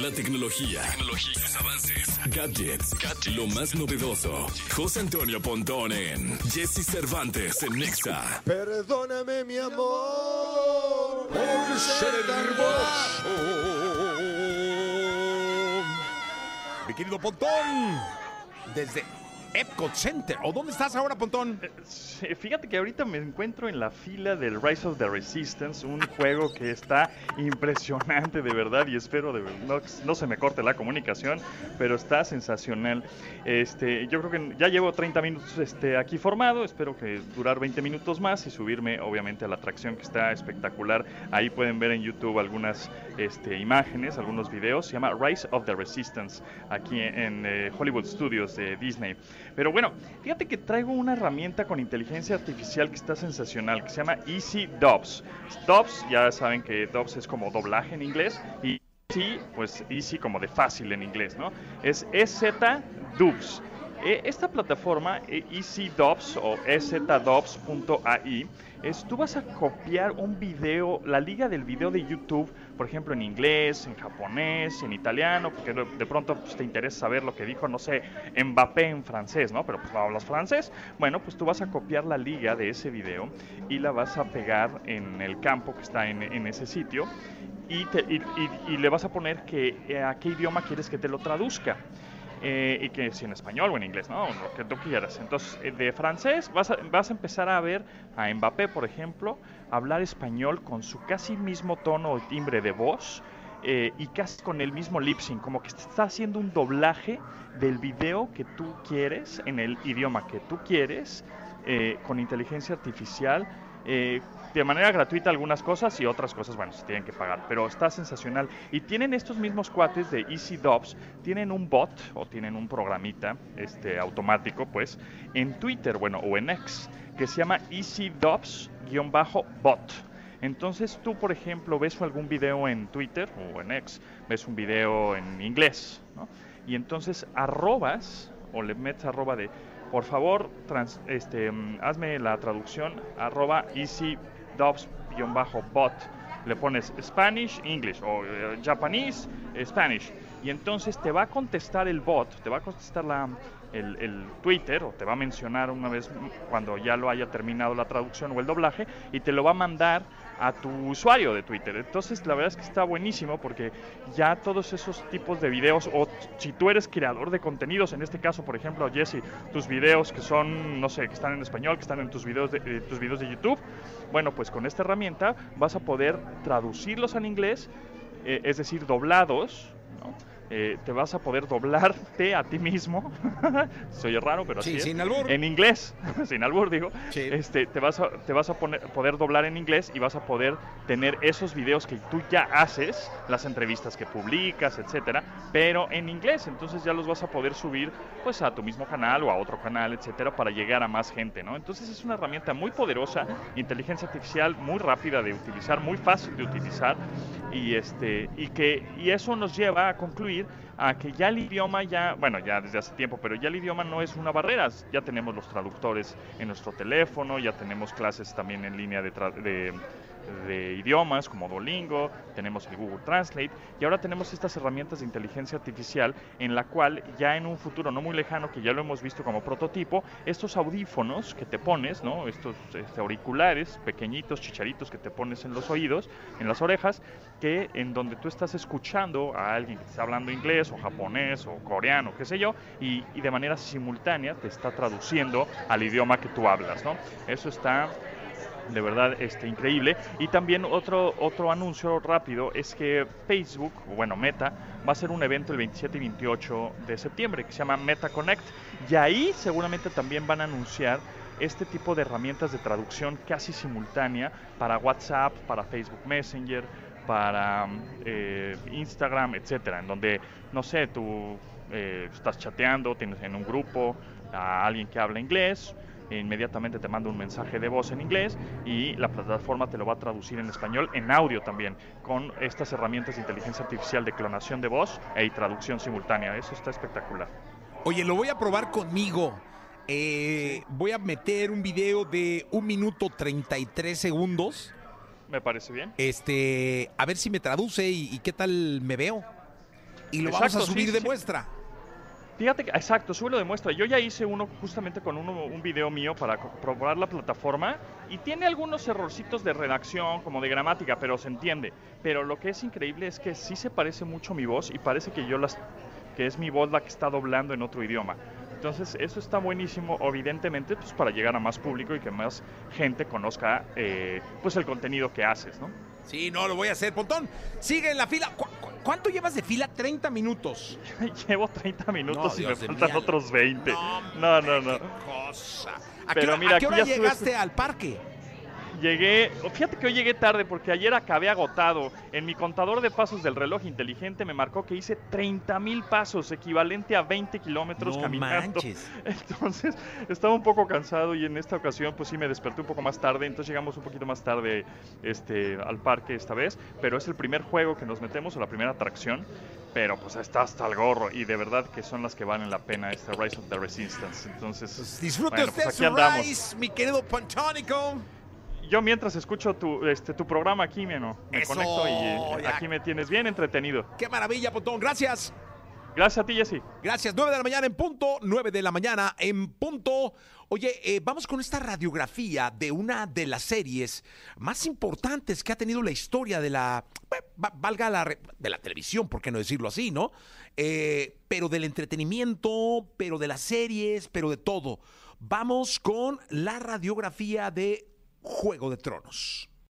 La tecnología, tecnología, sus avances, gadgets, lo más novedoso. José Antonio Pontón en Jesse Cervantes en Nexa. Perdóname, mi amor, por ser hermoso. Mi querido Pontón, desde Epcot Center. ¿O dónde estás ahora, Pontón? Sí, Fíjate que ahorita me encuentro en la fila del Rise of the Resistance, un juego que está impresionante de verdad y espero no se me corte la comunicación, pero está sensacional. Este, yo creo que ya llevo 30 minutos este, aquí formado, espero que durar 20 minutos más y subirme obviamente a la atracción que está espectacular. Ahí pueden ver en YouTube algunas este, imágenes, algunos videos. Se llama Rise of the Resistance aquí en eh, Hollywood Studios de Disney. Pero bueno, fíjate que traigo una herramienta con inteligencia artificial que está sensacional, que se llama Easy Dubs. Dubs, ya saben que Dubs es como doblaje en inglés y Easy, pues Easy como de fácil en inglés, ¿no? Es EZ Dubs. Eh, Esta plataforma, eh, EasyDubs o ezdubs.ai, es tú vas a copiar un video, la liga del video de YouTube, por ejemplo en inglés, en japonés, en italiano, porque de, de pronto pues, te interesa saber lo que dijo, no sé, Mbappé en francés, ¿no? Pero pues no hablas francés. Bueno, pues tú vas a copiar la liga de ese video y la vas a pegar en el campo que está en, en ese sitio y, te- y- y- y le vas a poner que, eh, a qué idioma quieres que te lo traduzca eh, y que si en español o en inglés, ¿no? Lo que tú quieras. Entonces, eh, de francés vas a, vas a empezar a ver a Mbappé, por ejemplo, hablar español con su casi mismo tono o timbre de voz eh, y casi con el mismo lip sync, como que está haciendo un doblaje del video que tú quieres en el idioma que tú quieres eh, con inteligencia artificial. Eh, de manera gratuita algunas cosas y otras cosas, bueno, se tienen que pagar, pero está sensacional. Y tienen estos mismos cuates de Easy tienen un bot o tienen un programita este, automático, pues, en Twitter, bueno, o en X, que se llama Easy Dubs-bot. Entonces tú, por ejemplo, ves algún video en Twitter o en X, ves un video en inglés, ¿no? Y entonces arrobas o le metes arroba de, por favor, trans- este, hazme la traducción, arroba easydubs-bot. Le pones Spanish, English o eh, Japanese, Spanish. Y entonces te va a contestar el bot, te va a contestar la, el, el Twitter o te va a mencionar una vez cuando ya lo haya terminado la traducción o el doblaje y te lo va a mandar a tu usuario de Twitter. Entonces la verdad es que está buenísimo porque ya todos esos tipos de videos o si tú eres creador de contenidos, en este caso por ejemplo Jesse, tus videos que son, no sé, que están en español, que están en tus videos de, eh, tus videos de YouTube, bueno pues con esta herramienta vas a poder traducirlos en inglés, eh, es decir, doblados, ¿no? Eh, te vas a poder doblarte a ti mismo. Se oye raro, pero Sí, así es. sin albur. En inglés, sin albur digo. Sí. Este, te vas a, te vas a poner, poder doblar en inglés y vas a poder tener esos videos que tú ya haces, las entrevistas que publicas, etcétera, pero en inglés. Entonces ya los vas a poder subir pues a tu mismo canal o a otro canal, etcétera, para llegar a más gente, ¿no? Entonces es una herramienta muy poderosa, inteligencia artificial muy rápida de utilizar, muy fácil de utilizar y este y que y eso nos lleva a concluir değil. A que ya el idioma ya, bueno, ya desde hace tiempo, pero ya el idioma no es una barrera. Ya tenemos los traductores en nuestro teléfono, ya tenemos clases también en línea de, de, de idiomas como Duolingo, tenemos el Google Translate y ahora tenemos estas herramientas de inteligencia artificial en la cual ya en un futuro no muy lejano, que ya lo hemos visto como prototipo, estos audífonos que te pones, ¿no? Estos este, auriculares pequeñitos, chicharitos que te pones en los oídos, en las orejas, que en donde tú estás escuchando a alguien que está hablando inglés o japonés o coreano, qué sé yo, y, de manera simultánea te está traduciendo al idioma que tú hablas, ¿no? Eso está de verdad este, increíble. Y también otro, otro anuncio rápido es que Facebook, bueno, Meta, va a hacer un evento el 27 y 28 de septiembre que se llama Meta Connect. Y ahí seguramente también van a anunciar este tipo de herramientas de traducción casi simultánea para WhatsApp, para Facebook Messenger, para eh, Instagram, etcétera, en donde, no sé, tú eh, estás chateando, tienes en un grupo a alguien que habla inglés, e inmediatamente te manda un mensaje de voz en inglés y la plataforma te lo va a traducir en español, en audio también, con estas herramientas de inteligencia artificial de clonación de voz e traducción simultánea. Eso está espectacular. Oye, lo voy a probar conmigo. Eh, Voy a meter un video de un minuto 33 segundos. Me parece bien. Este, a ver si me traduce y, y qué tal me veo. y lo vamos a Exacto, subir sí, de sí. muestra. Fíjate que, exacto, súbelo de muestra. Yo ya hice uno justamente con uno- un video mío para probar la plataforma y tiene algunos errorcitos de redacción, como de gramática, pero se entiende. Pero lo que es increíble es que sí se parece mucho mi voz y parece que yo las que es mi voz la que está doblando en otro idioma. Entonces, eso está buenísimo, evidentemente, pues para llegar a más público y que más gente conozca eh, pues el contenido que haces, ¿no? Sí, no, lo voy a hacer. Pontón, sigue en la fila. ¿Cu- cu- cuánto llevas de fila? 30 minutos. Llevo 30 minutos y me Dios faltan otros 20. No, No, no, no. Qué cosa. ¿A Pero qué hora, mira, a qué hora llegaste al parque? Llegué, fíjate que hoy llegué tarde porque ayer acabé agotado. En mi contador de pasos del reloj inteligente me marcó que hice 30 mil pasos, equivalente a 20 kilómetros No caminando. manches. Entonces estaba un poco cansado y en esta ocasión pues sí me desperté un poco más tarde. Entonces llegamos un poquito más tarde este, al parque esta vez. Pero es el primer juego que nos metemos o la primera atracción. Pero pues está hasta el gorro y de verdad que son las que valen la pena este Rise of the Resistance. Entonces Pues disfrute bueno, usted pues su aquí andamos. Rise, mi querido Pontónico. Yo mientras escucho tu, este, tu programa aquí, me Eso, conecto y eh, aquí me tienes bien entretenido. Qué maravilla, Pontón. Gracias. Gracias a ti, Jesse. Gracias. 9 de la mañana en punto. 9 de la mañana en punto. Oye, eh, vamos con esta radiografía de una de las series más importantes que ha tenido la historia de la, va- valga la, de la televisión, por qué no decirlo así, ¿no? Eh, pero del entretenimiento, pero de las series, pero de todo. Vamos con la radiografía de Juego de Tronos.